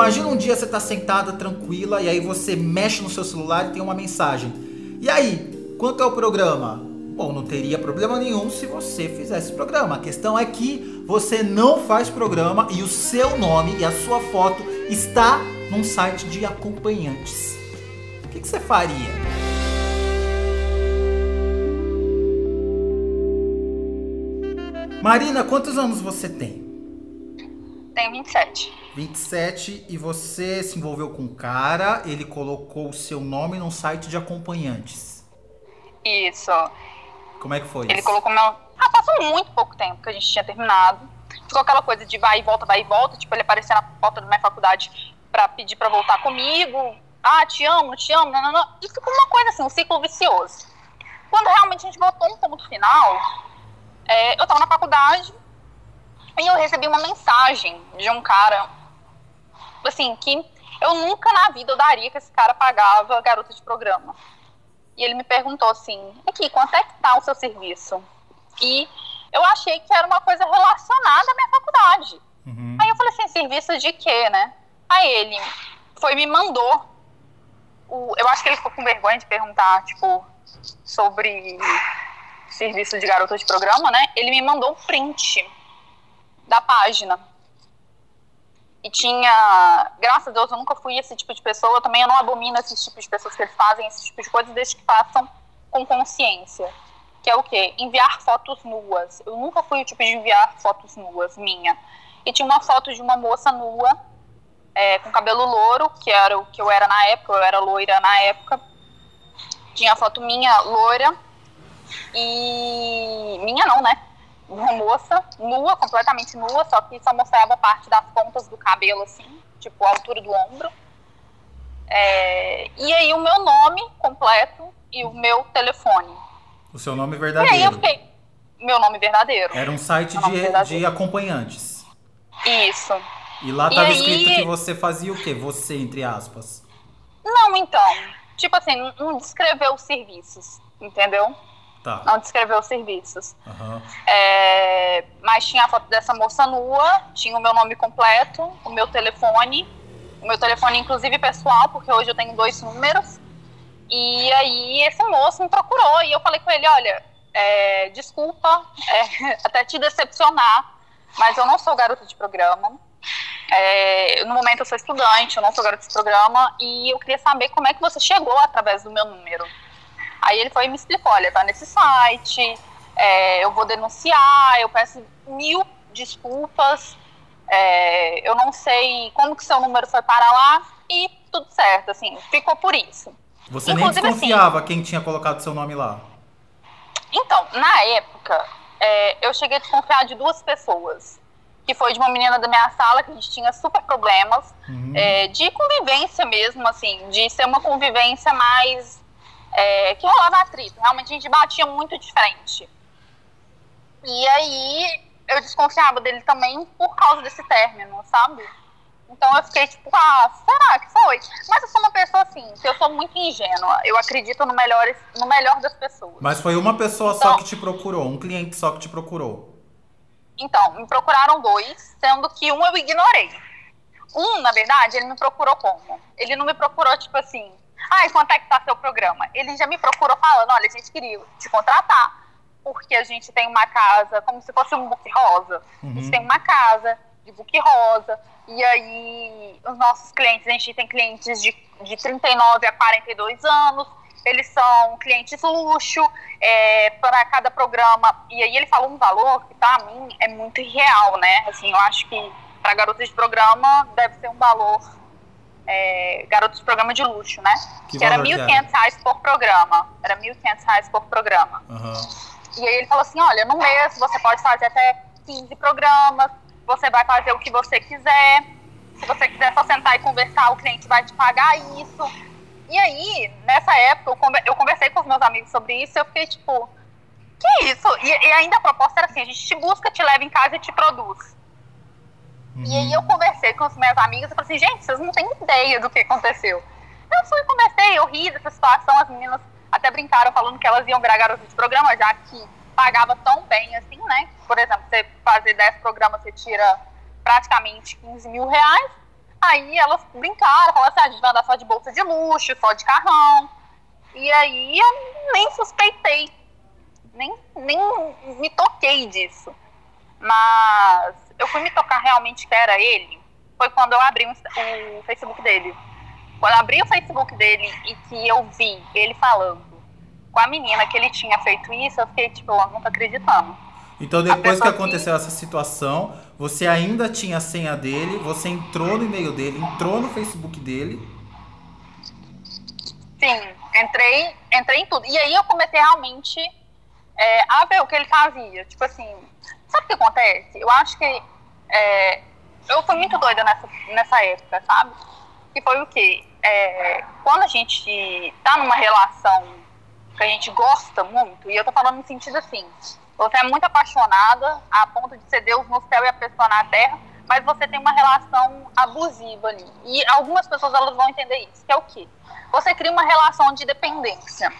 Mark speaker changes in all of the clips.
Speaker 1: Imagina um dia você tá sentada tranquila e aí você mexe no seu celular e tem uma mensagem. E aí, quanto é o programa? Bom, não teria problema nenhum se você fizesse programa. A questão é que você não faz programa e o seu nome e a sua foto está num site de acompanhantes. O que, que você faria? Marina, quantos anos você tem?
Speaker 2: Tenho 27.
Speaker 1: 27 e você se envolveu com um cara, ele colocou o seu nome num site de acompanhantes.
Speaker 2: Isso.
Speaker 1: Como é que foi
Speaker 2: Ele
Speaker 1: isso?
Speaker 2: colocou meu. Ah, passou muito pouco tempo que a gente tinha terminado. Ficou aquela coisa de vai e volta, vai e volta. Tipo, ele aparecia na porta da minha faculdade pra pedir pra voltar comigo. Ah, te amo, te amo, não, não, não. E ficou uma coisa assim, um ciclo vicioso. Quando realmente a gente botou um ponto final, é, eu tava na faculdade e eu recebi uma mensagem de um cara, assim, que eu nunca na vida eu daria que esse cara pagava garota de programa. E ele me perguntou assim, aqui, quanto é que tá o seu serviço? E eu achei que era uma coisa relacionada à minha faculdade.
Speaker 1: Uhum.
Speaker 2: Aí eu falei assim, serviço de quê, né? Aí ele foi me mandou. O, eu acho que ele ficou com vergonha de perguntar, tipo, sobre serviço de garota de programa, né? Ele me mandou um print da página. E tinha, graças a Deus, eu nunca fui esse tipo de pessoa, eu também eu não abomino esse tipo de pessoas que fazem esse tipo de coisas, desde que façam com consciência. Que é o quê? Enviar fotos nuas. Eu nunca fui o tipo de enviar fotos nuas, minha. E tinha uma foto de uma moça nua, é, com cabelo louro, que era o que eu era na época, eu era loira na época. Tinha a foto minha, loira, e. minha não, né? Uma moça nua, completamente nua, só que só mostrava parte das pontas do cabelo, assim, tipo a altura do ombro. É, e aí o meu nome completo e o meu telefone.
Speaker 1: O seu nome
Speaker 2: E aí eu
Speaker 1: verdadeiro.
Speaker 2: fiquei. Meu nome verdadeiro.
Speaker 1: Era um site de,
Speaker 2: verdadeiro.
Speaker 1: de acompanhantes.
Speaker 2: Isso.
Speaker 1: E lá
Speaker 2: E
Speaker 1: tava
Speaker 2: aí-
Speaker 1: escrito que você fazia o quê? Você, entre aspas.
Speaker 2: Não, então. Tipo assim, não descreveu os serviços, entendeu?
Speaker 1: Tá.
Speaker 2: Não descreveu os serviços.
Speaker 1: Aham.
Speaker 2: É, mas tinha a foto dessa moça nua, tinha o meu nome completo, o meu telefone, o meu telefone, inclusive pessoal, porque hoje eu tenho dois números. E aí esse moço me procurou e eu falei com ele, olha, é, desculpa é, até te decepcionar, mas eu não sou garota de programa. É, no momento eu sou estudante, eu não sou garota de programa e eu queria saber como é que você chegou através do meu número. Aí ele foi e me explicou, olha, tá nesse site, é, eu vou denunciar, eu peço mil desculpas, é, eu não sei como que seu número foi para lá e tudo certo, assim, ficou por isso.
Speaker 1: Você
Speaker 2: Inclusive,
Speaker 1: nem desconfiava quem tinha colocado seu nome lá.
Speaker 2: Então, na época, é, eu cheguei a desconfiar de duas pessoas. Que foi de uma menina da minha sala, que a gente tinha super problemas,
Speaker 1: Uhum.
Speaker 2: é, de convivência mesmo, assim, de ser uma convivência mais. É, que rolava atrito. Realmente a gente batia muito de frente. E aí eu desconfiava dele também por causa desse término, sabe? Então eu fiquei tipo, ah, será que foi? Mas eu sou uma pessoa assim, que eu sou muito ingênua. Eu acredito no melhor, no melhor das pessoas.
Speaker 1: Mas foi uma pessoa só
Speaker 2: Então-
Speaker 1: que te procurou, um cliente só que te procurou.
Speaker 2: Então, me procuraram dois, sendo que um eu ignorei. Um, na verdade, ele me procurou como? Ele não me procurou, tipo assim, ai, quanto é que tá seu programa? Ele já me procurou falando, olha, a gente queria te contratar, porque a gente tem uma casa, como se fosse um book rosa. A
Speaker 1: Uhum.
Speaker 2: gente tem uma casa de book rosa, e aí os nossos clientes, a gente tem clientes de, de 39 a 42 anos, eles são clientes luxo, é, para cada programa. E aí ele falou um valor que pra mim é muito irreal, né? Assim, eu acho que para garotas de programa deve ser um valor. É, garotos de programa de luxo, né?
Speaker 1: Que
Speaker 2: Que, era
Speaker 1: que
Speaker 2: 1.500 reais por programa. Era 1.500 reais por programa.
Speaker 1: Aham.
Speaker 2: E aí ele falou assim, olha, no mês você pode fazer até 15 programas, você vai fazer o que você quiser. Se você quiser só sentar e conversar, o cliente vai te pagar isso. E aí, nessa época, eu conversei com os meus amigos sobre isso e eu fiquei tipo, que isso? E, e ainda a proposta era assim, a gente te busca, te leva em casa e te produz. E aí eu conversei com os meus amigos e falei assim, gente, vocês não têm ideia do que aconteceu. Eu fui, conversei, eu ri dessa situação, as meninas até brincaram falando que elas iam virar garotas de programa, já que pagava tão bem assim, né? Por exemplo, você fazer 10 programas, você tira praticamente 15 mil reais. Aí elas brincaram, falaram assim, ah, a gente vai andar só de bolsa de luxo, só de carrão. E aí eu nem suspeitei, nem, nem me toquei disso. Mas fui me tocar realmente que era ele, foi quando eu abri o, Facebook dele. Quando eu abri o Facebook dele e que eu vi ele falando com a menina que ele tinha feito isso, eu fiquei tipo, eu não tô acreditando.
Speaker 1: Então depois que aconteceu que... essa situação, você ainda tinha a senha dele, você entrou no e-mail dele, entrou no Facebook dele.
Speaker 2: Sim, entrei, entrei em tudo. E aí eu comecei realmente é, a ver o que ele fazia. Tipo assim, sabe o que acontece? Eu acho que é, eu fui muito doida nessa, nessa época, sabe? Que foi o quê? É, quando a gente tá numa relação que a gente gosta muito, e eu tô falando no sentido assim, você é muito apaixonada a ponto de ser Deus no céu e a pessoa na terra, mas você tem uma relação abusiva ali. E algumas pessoas elas vão entender isso, que é o quê? Você cria uma relação de dependência.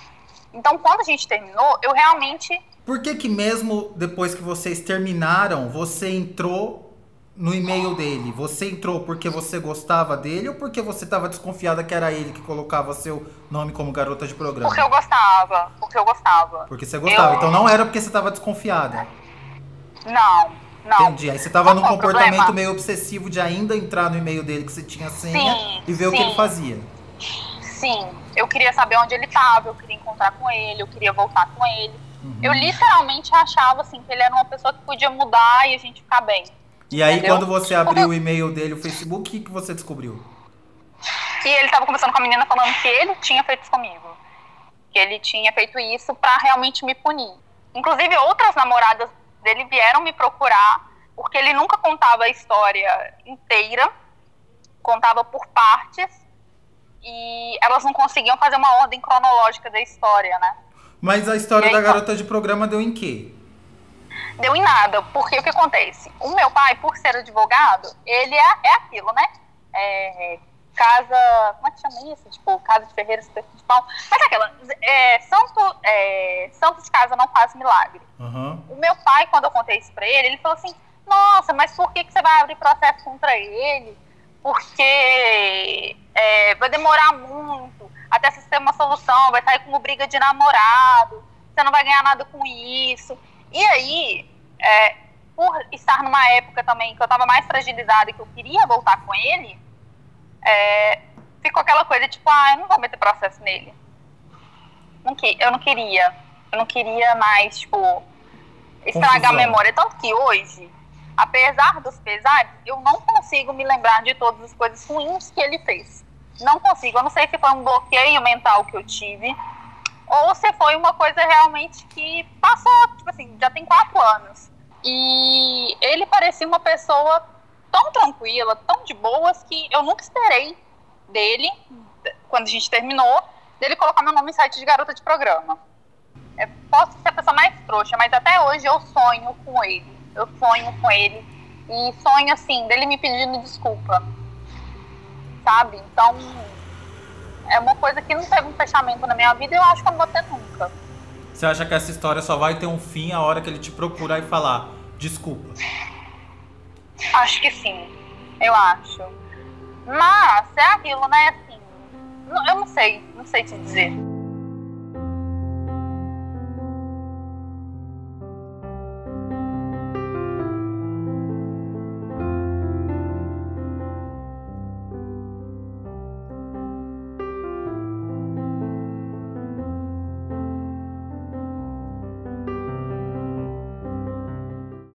Speaker 2: Então, quando a gente terminou, eu realmente.
Speaker 1: Por que que mesmo depois que vocês terminaram, você entrou no e-mail dele, você entrou porque você gostava dele ou porque você estava desconfiada que era ele que colocava seu nome como garota de programa?
Speaker 2: Porque eu gostava, porque eu gostava.
Speaker 1: Porque você gostava, eu... então não era porque você estava desconfiada.
Speaker 2: Não, não.
Speaker 1: Entendi. Aí você estava num comportamento problema? meio obsessivo de ainda entrar no e-mail dele que você tinha senha sim, e ver sim. o que ele fazia.
Speaker 2: Sim, eu queria saber onde ele estava, eu queria encontrar com ele, eu queria voltar com ele. Uhum. Eu literalmente achava assim que ele era uma pessoa que podia mudar e a gente ficar bem.
Speaker 1: E aí, Entendeu? quando você abriu o e-mail dele, o Facebook, o que, que você descobriu?
Speaker 2: Que ele tava conversando com a menina falando que ele tinha feito isso comigo. Que ele tinha feito isso para realmente me punir. Inclusive, outras namoradas dele vieram me procurar, porque ele nunca contava a história inteira, contava por partes, e elas não conseguiam fazer uma ordem cronológica da história, né?
Speaker 1: Mas a história aí, da garota de programa deu em quê?
Speaker 2: Deu em nada, porque o que acontece? O meu pai, por ser advogado, ele é, é aquilo, né? É, casa. Como é que chama isso? Tipo, casa de Ferreira, de pau. Mas é aquela. É, santo, é, santo de casa não faz milagre. Uhum. O meu pai, quando eu contei isso pra ele, ele falou assim: Nossa, mas por que, que você vai abrir processo contra ele? Porque é, vai demorar muito até você ter uma solução, vai sair como briga de namorado, você não vai ganhar nada com isso. E aí, é, por estar numa época também que eu estava mais fragilizada e que eu queria voltar com ele, é, ficou aquela coisa tipo, ah, eu não vou meter processo nele. Não que, eu não queria. Eu não queria mais, tipo, estragar Confusão. a memória. Tanto que hoje, apesar dos pesares, eu não consigo me lembrar de todas as coisas ruins que ele fez. Não consigo. Eu não sei se foi um bloqueio mental que eu tive ou se foi uma coisa realmente que passou, tipo assim, já tem quatro anos. E ele parecia uma pessoa tão tranquila, tão de boas, que eu nunca esperei dele, quando a gente terminou, dele colocar meu nome em site de garota de programa. Eu posso ser a pessoa mais trouxa, mas até hoje eu sonho com ele. Eu sonho com ele. E sonho, assim, dele me pedindo desculpa. Sabe? Então, é uma coisa que não teve um fechamento na minha vida e eu acho que eu não vou ter nunca.
Speaker 1: Você acha que essa história só vai ter um fim a hora que ele te procurar e falar desculpa?
Speaker 2: Acho que sim. Eu acho. Mas é aquilo, né? Assim, eu não sei, não sei te dizer.